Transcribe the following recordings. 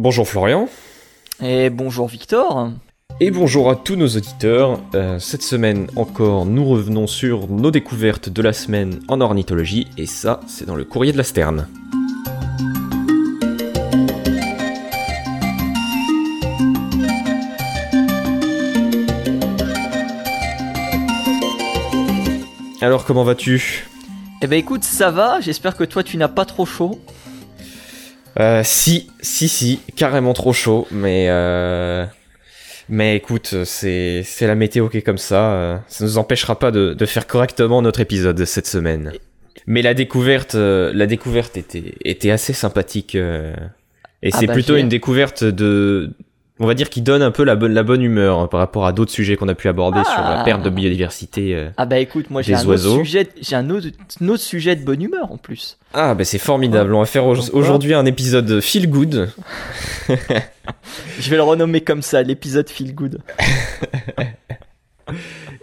Bonjour Florian. Et bonjour Victor. Et bonjour à tous nos auditeurs. Euh, cette semaine encore, nous revenons sur nos découvertes de la semaine en ornithologie, et ça, c'est dans le courrier de la Sterne. Alors, comment vas-tu? Eh ben écoute, ça va, j'espère que toi tu n'as pas trop chaud. Euh, si, si, si, carrément trop chaud, mais euh, mais écoute, c'est la météo qui est comme ça. Euh, ça nous empêchera pas de, de faire correctement notre épisode cette semaine. Mais la découverte, euh, la découverte était était assez sympathique. et Ah c'est bah, plutôt une découverte de, on va dire, qui donne un peu la bonne la bonne humeur hein, par rapport à d'autres sujets qu'on a pu aborder sur la Ah. perte de biodiversité. euh. Ah bah écoute, moi j'ai un, oiseaux. autre sujet, j'ai un autre, un autre sujet de bonne humeur en plus. Ah bah c'est formidable. On va faire aujourd'hui un épisode feel good. Je vais le renommer comme ça, l'épisode Feel Good.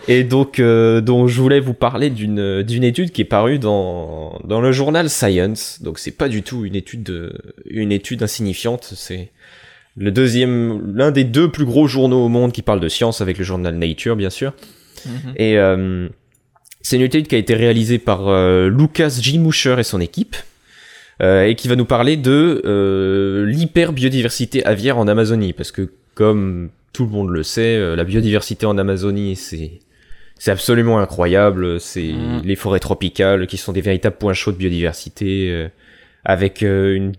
Et donc, euh, donc je voulais vous parler d'une d'une étude qui est parue dans dans le journal Science. Donc c'est pas du tout une étude de, une étude insignifiante. C'est le deuxième, l'un des deux plus gros journaux au monde qui parle de science avec le journal Nature, bien sûr. Mhm. Et euh, c'est une étude qui a été réalisée par euh, Lucas J. Musher et son équipe, euh, et qui va nous parler de euh, l'hyperbiodiversité aviaire en Amazonie, parce que comme tout le monde le sait, euh, la biodiversité en Amazonie, c'est c'est absolument incroyable. C'est Mhm. les forêts tropicales qui sont des véritables points chauds de biodiversité, euh, avec une,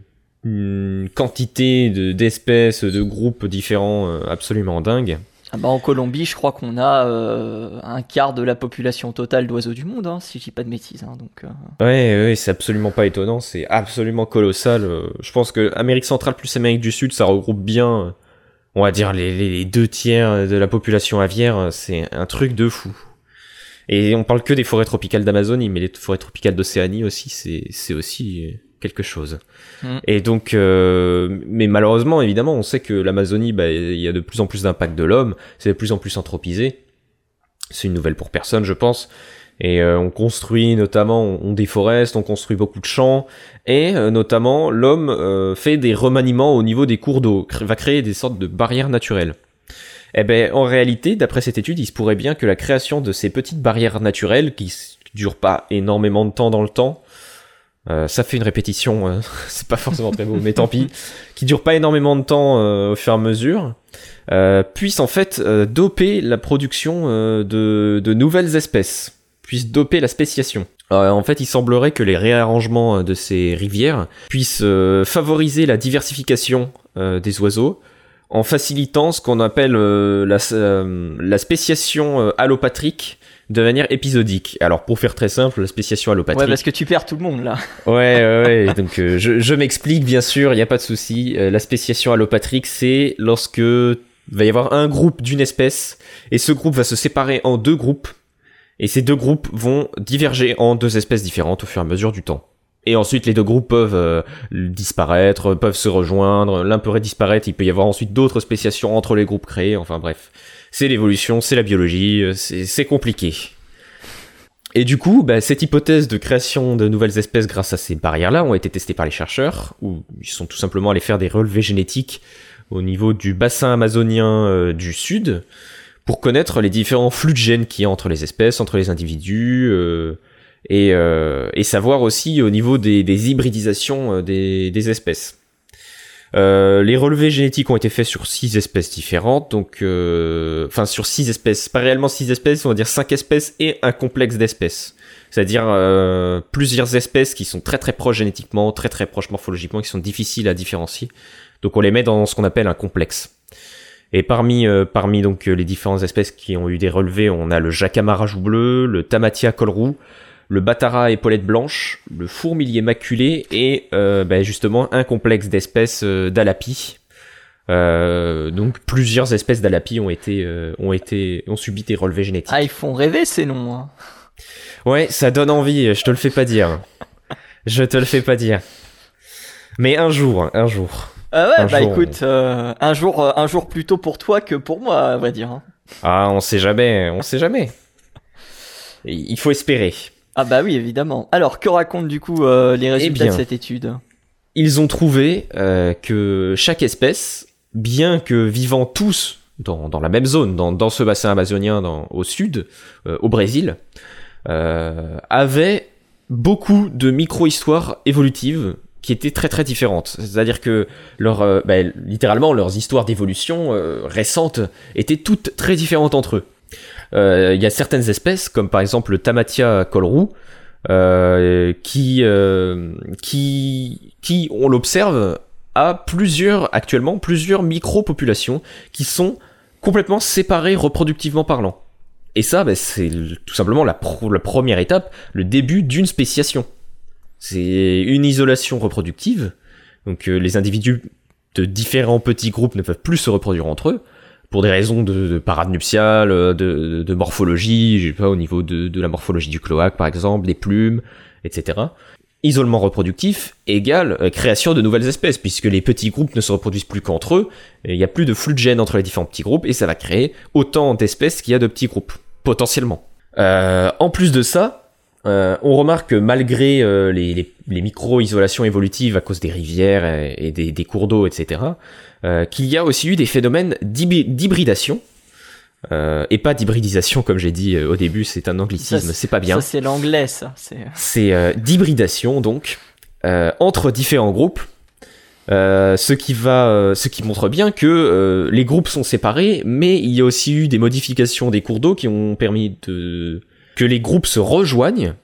une quantité de- d'espèces, de, groupes différents euh, absolument dingues. Ah bah en Colombie, je crois qu'on a euh, un quart de la population totale d'oiseaux du monde, hein, si je dis pas de bêtises. hein, donc, euh, Ouais, ouais, c'est absolument pas étonnant, c'est absolument colossal. Je pense que Amérique centrale plus Amérique du Sud, ça regroupe bien, on va dire, les, les- deux tiers de la population aviaire. C'est un truc de fou. Et on parle que des forêts tropicales d'Amazonie, mais les forêts tropicales d'Océanie aussi, c'est c'est aussi quelque chose. Mm. Et donc, euh, mais malheureusement, évidemment, on sait que l'Amazonie, bah, il y a de plus en plus d'impact de l'homme, c'est de plus en plus anthropisé. C'est une nouvelle pour personne, je pense. Et euh, on construit notamment, on, déforeste, on construit beaucoup de champs, et euh, notamment l'homme fait des remaniements au niveau des cours d'eau, va créer des sortes de barrières naturelles. Eh ben, en réalité, d'après cette étude, il se pourrait bien que la création de ces petites barrières naturelles, qui durent pas énormément de temps dans le temps, euh, ça fait une répétition, euh, c'est pas forcément très beau, mais tant pis, qui durent pas énormément de temps euh, au fur et à mesure, euh, puissent en fait euh, doper la production de, de nouvelles espèces, puissent doper la spéciation. En fait, il semblerait que les réarrangements de ces rivières puissent favoriser la diversification des oiseaux en facilitant ce qu'on appelle la, la spéciation allopatrique de manière épisodique. Alors pour faire très simple, la spéciation allopatrique. Ouais, parce que tu perds tout le monde là. Ouais, ouais, ouais. Donc, euh, je, je m'explique, bien sûr, il n'y a pas de souci. Euh, la spéciation allopatrique, c'est lorsque va y avoir un groupe d'une espèce, et ce groupe va se séparer en deux groupes, et ces deux groupes vont diverger en deux espèces différentes au fur et à mesure du temps. Et ensuite, les deux groupes peuvent euh, disparaître, peuvent se rejoindre, l'un pourrait disparaître, il peut y avoir ensuite d'autres spéciations entre les groupes créés, enfin bref. C'est l'évolution, c'est la biologie, euh, c'est compliqué. Et du coup, bah, cette hypothèse de création de nouvelles espèces grâce à ces barrières-là ont été testées par les chercheurs, où ils sont tout simplement allés faire des relevés génétiques au niveau du bassin amazonien euh, du sud, pour connaître les différents flux de gènes qu'il y a entre les espèces, entre les individus, euh, et, savoir aussi au niveau des, hybridisations des espèces. Euh, les relevés génétiques ont été faits sur six espèces différentes, donc euh, enfin sur six espèces, pas réellement six espèces, on va dire cinq espèces et un complexe d'espèces. C'est-à-dire euh, plusieurs espèces qui sont très très proches génétiquement, très très proches morphologiquement, qui sont difficiles à différencier. Donc on les met dans ce qu'on appelle un complexe. Et parmi euh, parmi donc les différentes espèces qui ont eu des relevés, on a le jacamara joue bleu, le tamatia col roux, le batara épaulette blanche, le fourmilier maculé et euh, ben, justement un complexe d'espèces euh, d'alapis. Euh, donc plusieurs espèces d'alapis ont été euh, ont été ont subi des relevés génétiques. Ah, ils font rêver ces noms. hein. Ouais, ça donne envie, je te le fais pas dire. Je te le fais pas dire. Mais un jour, un jour. Ah ouais, Un bah jour, écoute, euh, un jour, un jour plus tôt pour toi que pour moi, à vrai dire. hein. Ah, on sait jamais, on sait jamais. Il faut espérer. Ah bah oui, évidemment. Alors, que racontent du coup euh, les résultats bien. de cette étude? ils ont trouvé que chaque espèce, bien que vivant tous dans, dans la même zone, dans, dans ce bassin amazonien dans, au sud, au Brésil, avait beaucoup de micro-histoires évolutives qui étaient très très différentes. C'est-à-dire que leur, euh, bah, littéralement leurs histoires d'évolution euh, récentes étaient toutes très différentes entre eux. Euh, il y a certaines espèces, comme par exemple le Tamatia colroux, qui, qui, qui, on l'observe, a plusieurs, actuellement, plusieurs micro-populations qui sont complètement séparées reproductivement parlant. Et ça, bah, c'est tout simplement la, première étape, le début d'une spéciation. C'est une isolation reproductive. Donc euh, les individus de différents petits groupes ne peuvent plus se reproduire entre eux pour des raisons de, parade nuptiale, euh, de, morphologie, je sais pas, au niveau de, la morphologie du cloaque par exemple, des plumes, etc. Isolement reproductif égale euh, création de nouvelles espèces, puisque les petits groupes ne se reproduisent plus qu'entre eux, il n'y a plus de flux de gènes entre les différents petits groupes, et ça va créer autant d'espèces qu'il y a de petits groupes, potentiellement. en plus de ça, euh, on remarque que malgré euh, les, micro-isolations évolutives à cause des rivières et, des, cours d'eau, etc., euh, qu'il y a aussi eu des phénomènes d'hybridation, et pas d'hybridisation comme j'ai dit au début, c'est un anglicisme, c'est pas bien. Ça c'est l'anglais, ça. C'est d'hybridation donc entre différents groupes. ce qui va, ce qui montre bien que les groupes sont séparés, mais il y a aussi eu des modifications des cours d'eau qui ont permis de que les groupes se rejoignent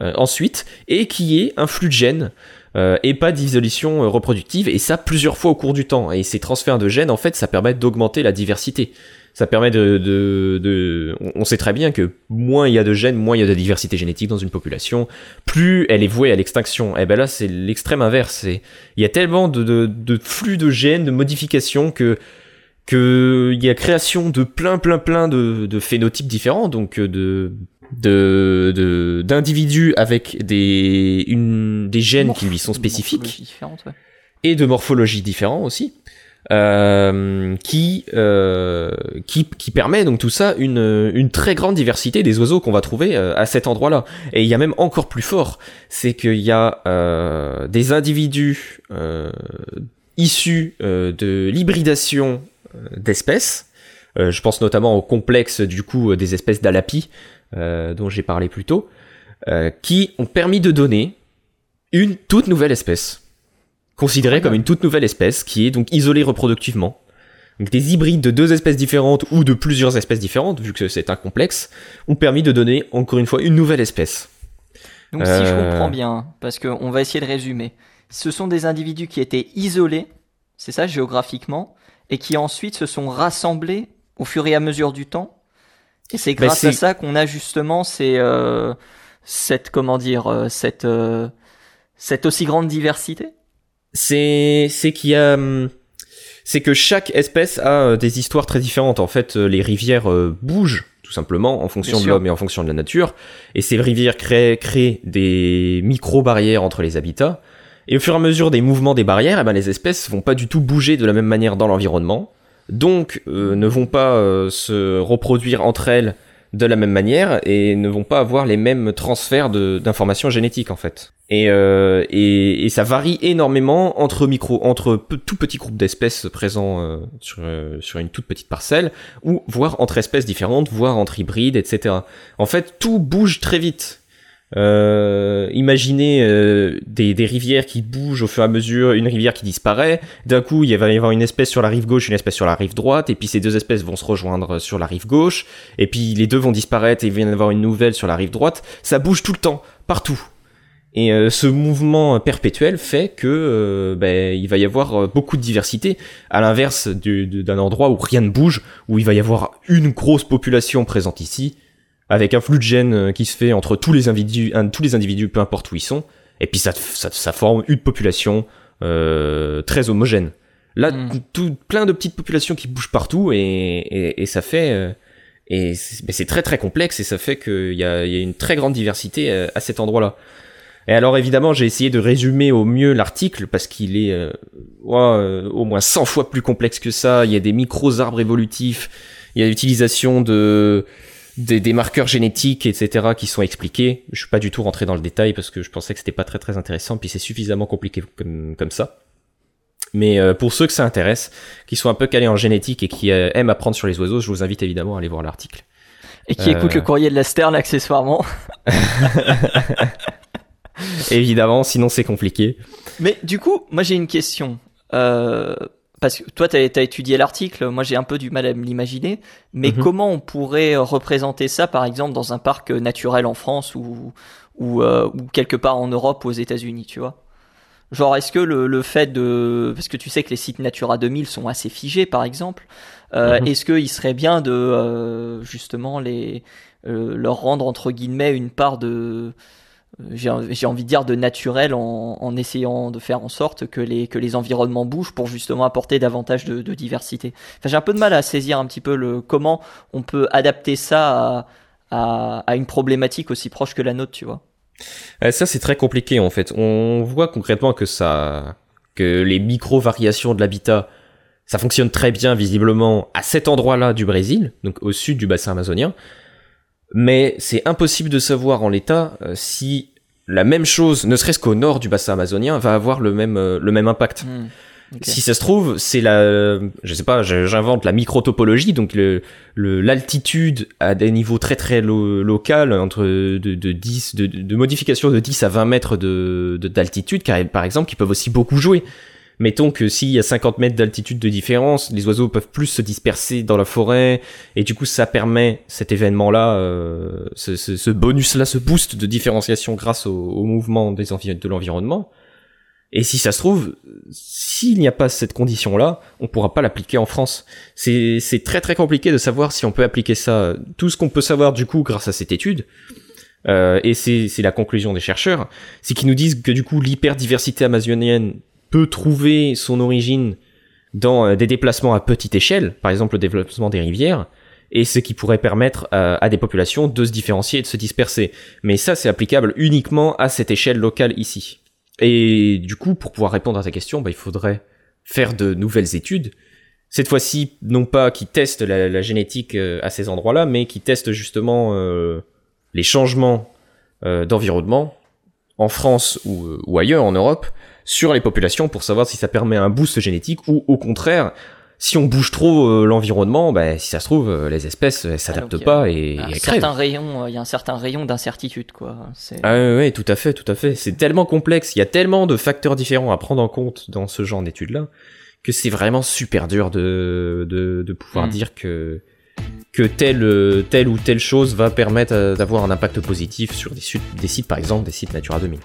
euh, ensuite et qu'il y ait un flux de gènes euh, et pas d'isolation euh, reproductive et ça plusieurs fois au cours du temps. Et ces transferts de gènes en fait ça permet d'augmenter la diversité. Ça permet de, de, on sait très bien que moins il y a de gènes moins il y a de diversité génétique dans une population plus elle est vouée à l'extinction. Et eh ben là c'est l'extrême inverse. Il y a tellement de, de, flux de gènes de modifications que qu'il y a création de plein plein plein de, de phénotypes différents donc de de d'individus avec des une des gènes qui lui sont spécifiques. et de morphologie différentes aussi. Euh, qui, euh, qui qui permet donc tout ça une une très grande diversité des oiseaux qu'on va trouver euh, à cet endroit-là. Et il y a même encore plus fort c'est qu'il y a euh, des individus euh, issus de l'hybridation d'espèces. Je pense notamment au complexe du coup des espèces d'alapis dont j'ai parlé plus tôt, euh, qui ont permis de donner une toute nouvelle espèce, considérée comme une toute nouvelle espèce, qui est donc isolée reproductivement. Donc des hybrides de deux espèces différentes ou de plusieurs espèces différentes, vu que c'est un complexe, ont permis de donner encore une fois une nouvelle espèce. Donc si je comprends euh, bien, parce qu'on va essayer de résumer, ce sont des individus qui étaient isolés, c'est ça géographiquement, et qui ensuite se sont rassemblés au fur et à mesure du temps et c'est bah, grâce à ça qu'on a justement c'est euh, cette comment dire euh, cette euh, cette aussi grande diversité. C'est c'est qu'il y a hum, c'est que chaque espèce a euh, des histoires très différentes. En fait, les rivières bougent tout simplement en fonction de l'homme et en fonction de la nature. Et ces rivières créent, créent des micro-barrières entre les habitats. Et au fur et à mesure des mouvements des barrières, eh ben, les espèces vont pas du tout bouger de la même manière dans l'environnement donc euh, ne vont pas euh, se reproduire entre elles de la même manière et ne vont pas avoir les mêmes transferts d'informations génétiques en fait. Et, euh, et, et, ça varie énormément entre micro, entre tout petits groupes d'espèces présents sur, sur une toute petite parcelle, ou voire entre espèces différentes, voire entre hybrides, etc. En fait, tout bouge très vite. Euh, imaginez euh, des, des, rivières qui bougent au fur et à mesure, une rivière qui disparaît. D'un coup, il va y avoir une espèce sur la rive gauche, une espèce sur la rive droite, et puis ces deux espèces vont se rejoindre sur la rive gauche, et puis les deux vont disparaître et il va y avoir une nouvelle sur la rive droite. Ça bouge tout le temps, partout. Et euh, ce mouvement perpétuel fait que euh, ben, il va y avoir beaucoup de diversité, à l'inverse d'un endroit où rien ne bouge, où il va y avoir une grosse population présente ici, avec un flux de gènes euh, qui se fait entre tous les individus, tous les individus, peu importe où ils sont, et puis ça, ça, forme une population euh, très homogène. Là, mm. tout, plein de petites populations qui bougent partout, et, et, ça fait... Euh, et c'est très très complexe, et ça fait qu'il y a, y a une très grande diversité euh, à cet endroit-là. Et alors évidemment, j'ai essayé de résumer au mieux l'article parce qu'il est euh, au moins 100 fois plus complexe que ça. Il y a des micros arbres évolutifs, il y a l'utilisation de des, marqueurs génétiques, etc., qui sont expliqués. Je suis pas du tout rentré dans le détail parce que je pensais que c'était pas très très intéressant, puis c'est suffisamment compliqué comme, comme ça. Mais euh, pour ceux que ça intéresse, qui sont un peu calés en génétique et qui euh, aiment apprendre sur les oiseaux, je vous invite évidemment à aller voir l'article. Et qui écoute le courrier de la Stern accessoirement. évidemment, sinon c'est compliqué. Mais du coup, moi j'ai une question. Euh, parce que toi, tu as, étudié l'article, moi j'ai un peu du mal à me l'imaginer, mais mhm. comment on pourrait représenter ça, par exemple, dans un parc naturel en France ou, ou, euh, ou quelque part en Europe ou aux États-Unis, tu vois? Genre, est-ce que le, le, fait de... Parce que tu sais que les sites Natura 2000 sont assez figés, par exemple. Euh, mhm. Est-ce qu'il serait bien de, euh, justement, les, euh, leur rendre, entre guillemets, une part de j'ai envie de dire de naturel en, en, essayant de faire en sorte que les que les environnements bougent pour justement apporter davantage de, diversité. J'ai un peu de mal à saisir un petit peu le comment on peut adapter ça à, à, à une problématique aussi proche que la nôtre, tu vois. ça c'est très compliqué en fait. On voit concrètement que ça que les micro variations de l'habitat ça fonctionne très bien visiblement à cet endroit-là du Brésil, donc au sud du bassin amazonien mais c'est impossible de savoir en l'état euh, si la même chose, ne serait-ce qu'au nord du bassin amazonien, va avoir le même, euh, le même impact. Hmm, si ça se trouve, c'est la, je sais pas, j'invente la microtopologie, donc le, l'altitude à des niveaux très très lo local, entre de, de 10, de, de modifications de 10 à 20 mètres de, d'altitude, par exemple, qui peuvent aussi beaucoup jouer mettons que s'il y a 50 mètres d'altitude de différence, les oiseaux peuvent plus se disperser dans la forêt, et du coup ça permet cet événement-là, euh, ce, ce, bonus-là, ce boost de différenciation grâce au, mouvement des de l'environnement. Et si ça se trouve, s'il n'y a pas cette condition-là, on pourra pas l'appliquer en France. C'est très très compliqué de savoir si on peut appliquer ça. Tout ce qu'on peut savoir du coup grâce à cette étude, euh, et c'est la conclusion des chercheurs, c'est qu'ils nous disent que du coup l'hyperdiversité amazonienne peut trouver son origine dans euh, des déplacements à petite échelle, par exemple le développement des rivières, et ce qui pourrait permettre euh, à, des populations de se différencier et de se disperser. Mais ça, c'est applicable uniquement à cette échelle locale ici. Et du coup, pour pouvoir répondre à ta question, bah, il faudrait faire de nouvelles études. Cette fois-ci, non pas qui testent la, génétique euh, à ces endroits-là, mais qui testent justement les changements d'environnement en France ou ailleurs en Europe sur les populations pour savoir si ça permet un boost génétique ou au contraire si on bouge trop euh, l'environnement, bah, si ça se trouve, euh, les espèces elles s'adaptent ah, pas et, un certain rayon, il y a un certain rayon d'incertitude, quoi. Ah oui, tout à fait, tout à fait. C'est tellement complexe, il y a tellement de facteurs différents à prendre en compte dans ce genre d'études-là que c'est vraiment super dur de de, de pouvoir hmm. dire que que telle telle ou telle chose va permettre euh, d'avoir un impact positif sur des, des sites, par exemple, des sites Natura 2000.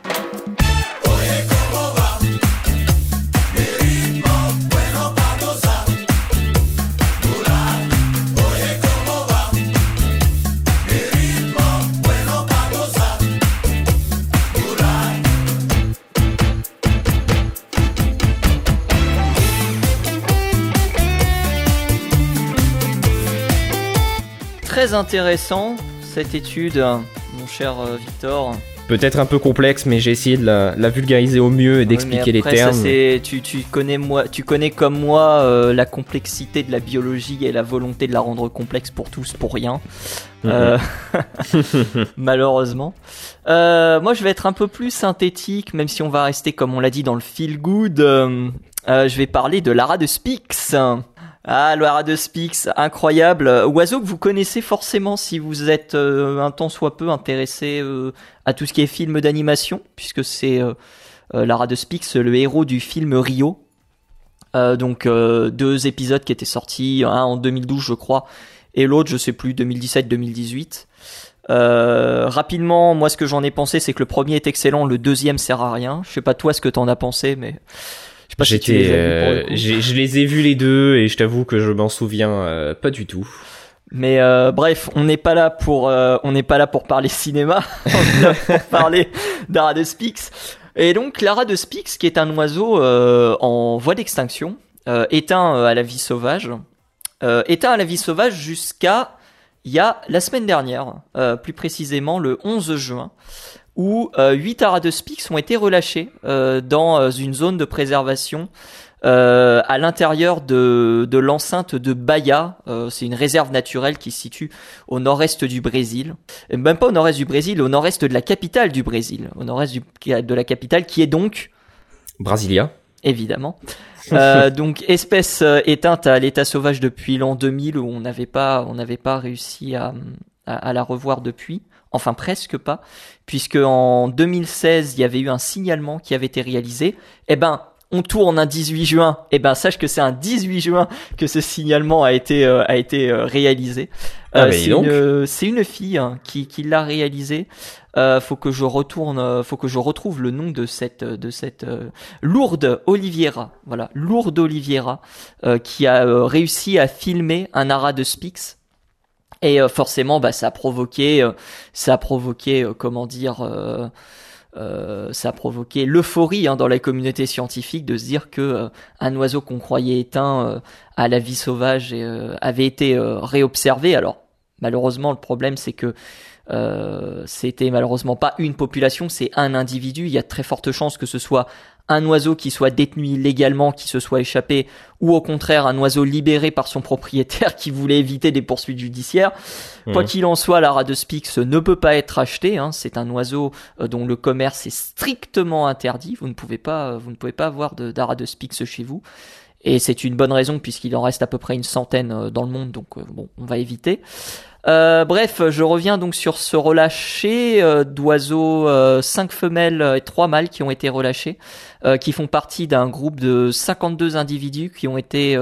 Intéressant cette étude, mon cher euh, Victor. Peut-être un peu complexe, mais j'ai essayé de la, vulgariser au mieux et d'expliquer les termes. tu, tu, connais moi, tu connais comme moi euh, la complexité de la biologie et la volonté de la rendre complexe pour tous, pour rien. Mhm. Euh, malheureusement. moi, je vais être un peu plus synthétique, même si on va rester, comme on l'a dit, dans le feel good. je vais parler de Lara de Speaks. Ah, Lara de Spix, incroyable. Oiseau que vous connaissez forcément si vous êtes euh, un temps soit peu intéressé euh, à tout ce qui est film d'animation, puisque c'est euh, Lara de Spix, le héros du film Rio. donc deux épisodes qui étaient sortis, un en 2012 je crois, et l'autre je sais plus, 2017-2018. rapidement, moi ce que j'en ai pensé, c'est que le premier est excellent, le deuxième sert à rien. Je sais pas toi ce que t'en as pensé, mais J'étais, euh, je les ai vus les deux et je t'avoue que je m'en souviens euh, pas du tout. Mais euh, bref, on n'est pas là pour on n'est pas là pour parler cinéma, on est là pour parler d'Ara de Spix. Et donc Lara de Spix, qui est un oiseau en voie d'extinction, éteint à la vie sauvage, éteint à la vie sauvage jusqu'à il y a la semaine dernière, plus précisément le 11 juin où euh, 8 Aradespics ont été relâchés euh, dans euh, une zone de préservation euh, à l'intérieur de, de l'enceinte de Bahia. Euh, c'est une réserve naturelle qui se situe au nord-est du Brésil. Et même pas au nord-est du Brésil, au nord-est de la capitale du Brésil. Au nord-est de la capitale qui est donc... Brasilia. Évidemment. euh, donc espèce éteinte à l'état sauvage depuis l'an 2000 où on n'avait pas, on n'avait pas réussi à, à, à, la revoir depuis. Enfin presque pas, puisque en 2016 il y avait eu un signalement qui avait été réalisé. Eh ben on tourne un 18 juin, et eh ben sache que c'est un 18 juin que ce signalement a été euh, a été euh, réalisé. Ah, euh, c'est une, fille hein, qui, qui l'a réalisé. Euh, faut que je retourne, faut que je retrouve le nom de cette de cette lourde Oliviera, voilà, lourde Oliviera, qui a réussi à filmer un ara de Spix. Et forcément, bah, ça a provoqué, ça a provoqué, comment dire euh, ça a provoqué l'euphorie hein, dans la communauté scientifique de se dire que euh, un oiseau qu'on croyait éteint euh, à la vie sauvage avait été réobservé. Alors malheureusement le problème c'est que c'était malheureusement pas une population, c'est un individu. Il y a très forte chance que ce soit un oiseau qui soit détenu illégalement, qui se soit échappé, ou au contraire un oiseau libéré par son propriétaire qui voulait éviter des poursuites judiciaires. Quoi mmh. qu'il en soit, la de Spix ne peut pas être acheté. Hein. C'est un oiseau euh, dont le commerce est strictement interdit. Vous ne pouvez pas, euh, vous ne pouvez pas avoir de Spix chez vous. Et c'est une bonne raison puisqu'il en reste à peu près une centaine euh, dans le monde, donc bon, on va éviter. Euh, bref, je reviens donc sur ce relâché euh, d'oiseaux, euh, 5 femelles et 3 mâles qui ont été relâchés, euh, qui font partie d'un groupe de 52 individus qui ont été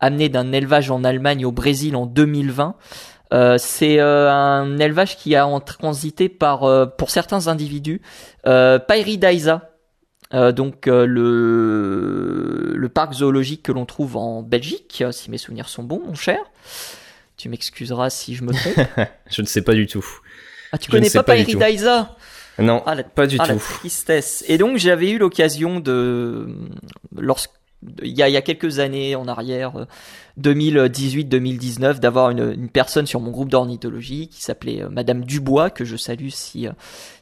amenés d'un élevage en Allemagne au Brésil en 2020. c'est un élevage qui a en transité par, pour certains individus, euh, donc le, le parc zoologique que l'on trouve en Belgique, si mes souvenirs sont bons, mon cher. Tu m'excuseras si je me trompe. je ne sais pas du tout. Ah, tu connais pas, pas Non, ah, pas du ah, tout. La tristesse. Et donc j'avais eu l'occasion de, lorsque il y, a, il y a quelques années en arrière, 2018-2019 euh, d'avoir une, une, personne sur mon groupe d'ornithologie qui s'appelait euh, Madame Dubois que je salue si euh,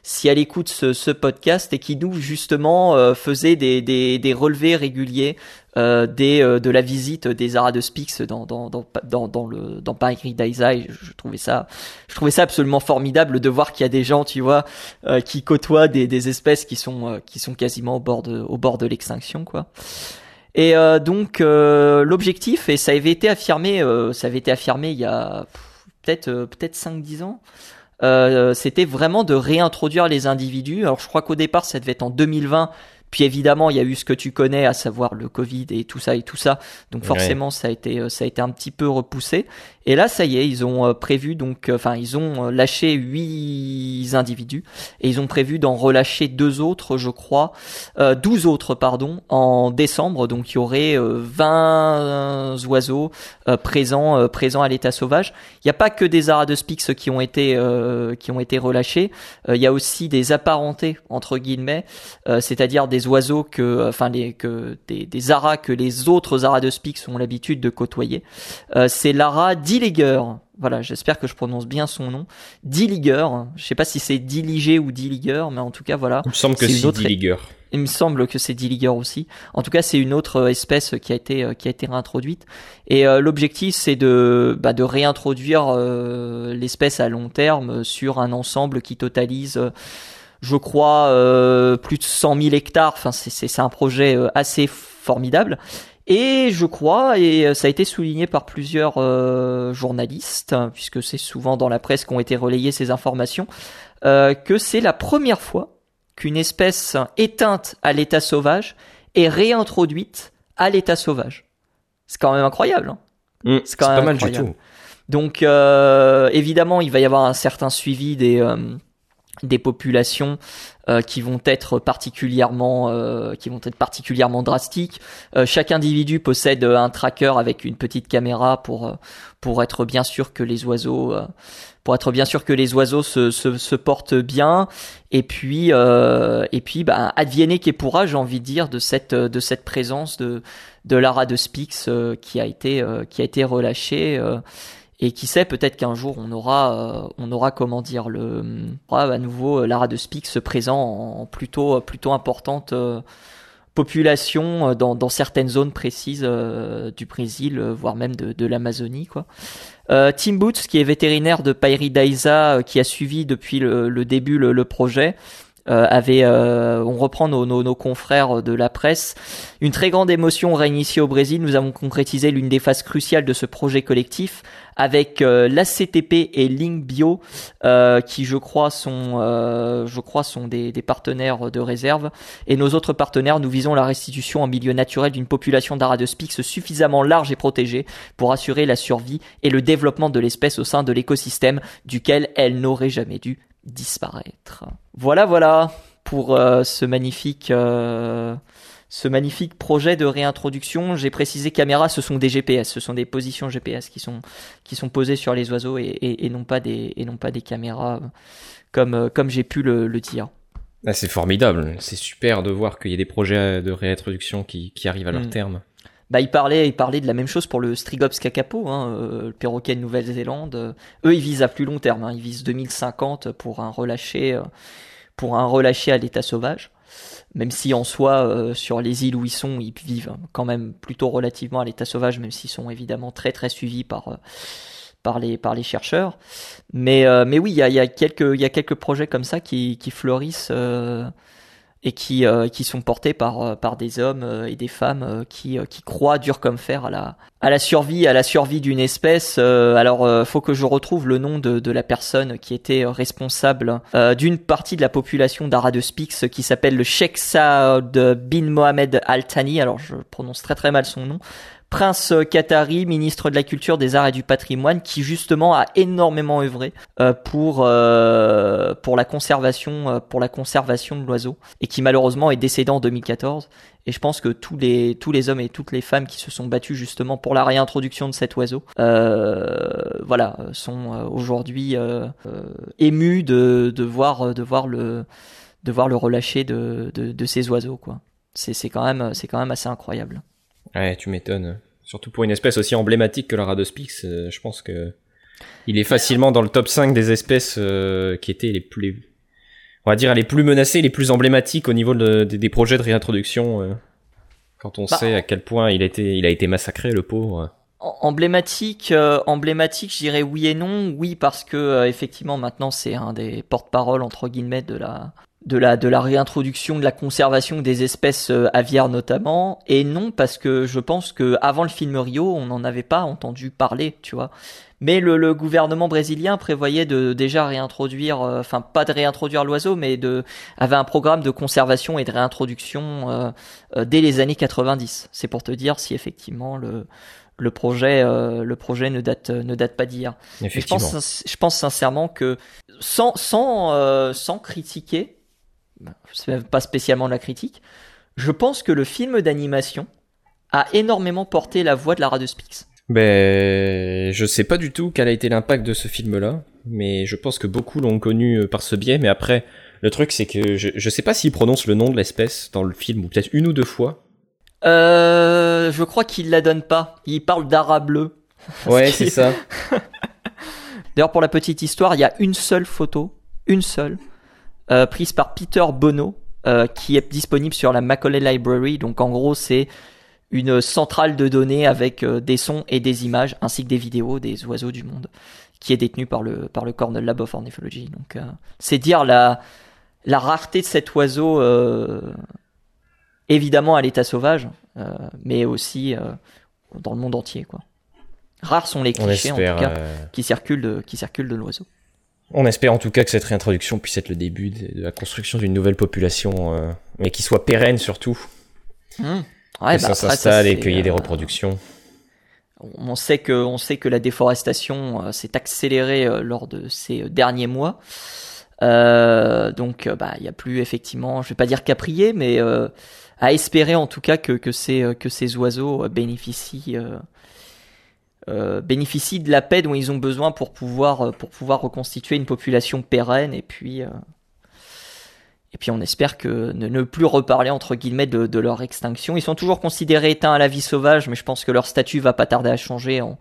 si elle écoute ce, ce podcast et qui nous justement faisait des, des, des relevés réguliers euh, des, de la visite des Ara de Spix dans, dans, dans, dans, le dans Paris Daisa et je, trouvais ça je trouvais ça absolument formidable de voir qu'il y a des gens tu vois qui côtoient des, des espèces qui sont qui sont quasiment au bord de au bord de l'extinction quoi et euh, donc euh, l'objectif, et ça avait été affirmé, euh, ça avait été affirmé il y a peut-être peut-être 5-10 ans, c'était vraiment de réintroduire les individus. Alors je crois qu'au départ ça devait être en 2020 puis évidemment, il y a eu ce que tu connais, à savoir le Covid et tout ça et tout ça. Donc forcément, ça a été euh, ça a été un petit peu repoussé. Et là, ça y est, ils ont euh, prévu donc, euh, enfin, ils ont lâché huit individus et ils ont prévu d'en relâcher deux autres, je crois, euh, 12 autres, pardon, en décembre. Donc il y aurait 20 oiseaux présents présents à l'état sauvage. Il n'y a pas que des Spix qui ont été qui ont été relâchés. il y a aussi des apparentés entre guillemets, c'est-à-dire des oiseaux que, euh, enfin les que des, des aras que les autres aras de Spix ont l'habitude de côtoyer. Euh, c'est l'ara Dilliger. Voilà, j'espère que je prononce bien son nom. Dilliger. Je sais pas si c'est Dilliger ou Dilliger, mais en tout cas voilà. Il me semble que c'est Dilliger. Il me semble que c'est Dilliger aussi. En tout cas, c'est une autre espèce qui a été euh, qui a été réintroduite. Et l'objectif, c'est de bah, de réintroduire l'espèce à long terme sur un ensemble qui totalise je crois, euh, plus de 100 000 hectares. Enfin, c'est un projet euh, assez formidable. Et je crois, et euh, ça a été souligné par plusieurs journalistes, hein, puisque c'est souvent dans la presse qu'ont été relayées ces informations, que c'est la première fois qu'une espèce éteinte à l'état sauvage est réintroduite à l'état sauvage. C'est quand même incroyable. Hein. Mmh, c'est pas mal du tout. Donc évidemment, il va y avoir un certain suivi des des populations euh, qui vont être particulièrement euh, qui vont être particulièrement drastiques. Euh, chaque individu possède un tracker avec une petite caméra pour pour être bien sûr que les oiseaux pour être bien sûr que les oiseaux se, se, se portent bien et puis et puis bah advienne qui pourra j'ai envie de dire de cette de cette présence de de Lara de Spix qui a été qui a été relâchée et qui sait, peut-être qu'un jour on aura, euh, on aura comment dire le, à nouveau euh, Lara de Spix présent en plutôt, plutôt importante, euh, population dans, dans certaines zones précises du Brésil, voire même de, de l'Amazonie, quoi. Tim Boots, qui est vétérinaire de Pairi Daisa, qui a suivi depuis le, le début le, le projet, euh, avait, euh, on reprend nos, nos, nos, confrères de la presse, une très grande émotion règne ici au Brésil. Nous avons concrétisé l'une des phases cruciales de ce projet collectif avec euh, l'ACTP et Link Bio, euh, qui je crois sont, euh, je crois sont des, des, partenaires de réserve. Et nos autres partenaires, nous visons la restitution en milieu naturel d'une population d'Aradospix suffisamment large et protégée pour assurer la survie et le développement de l'espèce au sein de l'écosystème duquel elle n'aurait jamais dû disparaître. Voilà, voilà pour euh, ce magnifique, euh, ce magnifique projet de réintroduction. J'ai précisé caméras, ce sont des GPS, ce sont des positions GPS qui sont qui sont posées sur les oiseaux et, et, et non pas des et non pas des caméras comme euh, comme j'ai pu le, le dire. Ah, c'est formidable, c'est super de voir qu'il y a des projets de réintroduction qui, qui arrivent à leur Mm. terme. Bah, il parlait, il parlait de la même chose pour le Strigops kakapo, hein, euh, le perroquet de Nouvelle-Zélande. Euh, eux, ils visent à plus long terme. Hein, ils visent 2050 pour un relâché, euh, pour un relâché à l'état sauvage. Même si en soi, euh, sur les îles où ils sont, ils vivent quand même plutôt relativement à l'état sauvage, même s'ils sont évidemment très très suivis par euh, par les par les chercheurs. Mais mais oui, il y a, y a quelques il y a quelques projets comme ça qui qui fleurissent. Et qui, euh, qui sont portés par, euh, par des hommes euh, et des femmes euh, qui, qui croient dur comme fer à la, à la survie, à la survie d'une espèce. Alors, faut que je retrouve le nom de, de la personne qui était responsable d'une partie de la population d'Aradospix qui s'appelle le Sheikh Saad bin Mohamed Al Thani. Alors, je prononce très très mal son nom. Prince Qatari, ministre de la Culture, des Arts et du Patrimoine, qui justement a énormément œuvré euh, pour euh, pour la conservation euh, pour la conservation de l'oiseau et qui malheureusement est décédé en 2014. Et je pense que tous les tous les hommes et toutes les femmes qui se sont battus justement pour la réintroduction de cet oiseau, euh, voilà, sont euh, aujourd'hui euh, euh, émus de de voir de voir le de voir le relâcher de de, de ces oiseaux quoi. C'est quand même c'est quand même assez incroyable. Ouais, tu m'étonnes. Surtout pour une espèce aussi emblématique que la Radospix, euh, je pense que il est facilement dans le top 5 des espèces euh, qui étaient les plus, on va dire, les plus menacées, les plus emblématiques au niveau de- de- des projets de réintroduction. euh, quand on Bah, sait à quel point il a été, il a été massacré, le pauvre. Emblématique, euh, emblématique, je dirais oui et non. Oui parce que effectivement maintenant c'est un des porte-parole entre guillemets de la de la de la réintroduction de la conservation des espèces euh, aviaires notamment. Et non parce que je pense que avant le film Rio on n'en avait pas entendu parler, tu vois. Mais le, le gouvernement brésilien prévoyait de déjà réintroduire, euh, enfin pas de réintroduire l'oiseau, mais de avait un programme de conservation et de réintroduction euh, euh, dès les années 90. C'est pour te dire si effectivement le le projet euh, le projet ne date ne date pas d'hier. Je pense je pense sincèrement que sans sans euh, sans critiquer, c'est même pas spécialement de la critique, je pense que le film d'animation a énormément porté la voix de la Radospix. Ben, je sais pas du tout quel a été l'impact de ce film-là, mais je pense que beaucoup l'ont connu euh, par ce biais. Mais après, le truc, c'est que je, je sais pas s'il prononce le nom de l'espèce dans le film, ou peut-être une ou deux fois. Euh, je crois qu'il la donne pas. Il parle d'ara bleu. Ouais, c'est ça. D'ailleurs, pour la petite histoire, il y a une seule photo, une seule, euh, prise par Peter Bono, euh, qui est disponible sur la Macaulay Library. Donc, en gros, c'est une centrale de données avec euh, des sons et des images, ainsi que des vidéos des oiseaux du monde, qui est détenue par le par le Cornell Lab of Ornithology. Donc, c'est dire la la rareté de cet oiseau, évidemment à l'état sauvage, mais aussi dans le monde entier, quoi. Rares sont les clichés, en tout cas qui circule de, qui circule de l'oiseau. On espère en tout cas que cette réintroduction puisse être le début de, de la construction d'une nouvelle population, euh, mais qui soit pérenne surtout, Ouais, que bah ça après, s'installe et qu'il y ait des euh, reproductions. On sait que, on sait que la déforestation euh, s'est accélérée euh, lors de ces euh, derniers mois. Euh, donc, euh, bah, il y a plus effectivement, je vais pas dire qu'à prier, mais euh, à espérer en tout cas que, que ces, euh, que ces oiseaux euh, bénéficient, euh, euh, bénéficient de la paix dont ils ont besoin pour pouvoir, euh, pour pouvoir reconstituer une population pérenne et puis, euh, et puis on espère que ne, plus reparler entre guillemets de, de leur extinction. Ils sont toujours considérés éteints à la vie sauvage, mais je pense que leur statut va pas tarder à changer en,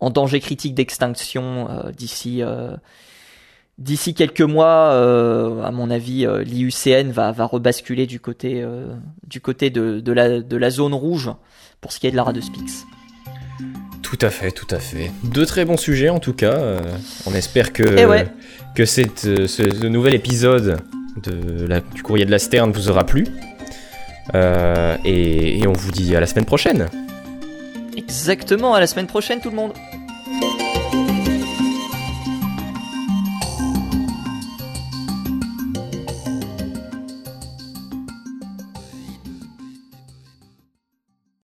en danger critique d'extinction euh, d'ici euh, d'ici quelques mois, à mon avis, l'IUCN va, va rebasculer du côté, du côté de, de, la, de la zone rouge pour ce qui est de la Radospix. Tout à fait, tout à fait. Deux très bons sujets en tout cas. on espère que, eh que cette, ce, nouvel épisode de la, du courrier de la Sterne vous aura plu. et on vous dit à la semaine prochaine. Exactement, à la semaine prochaine tout le monde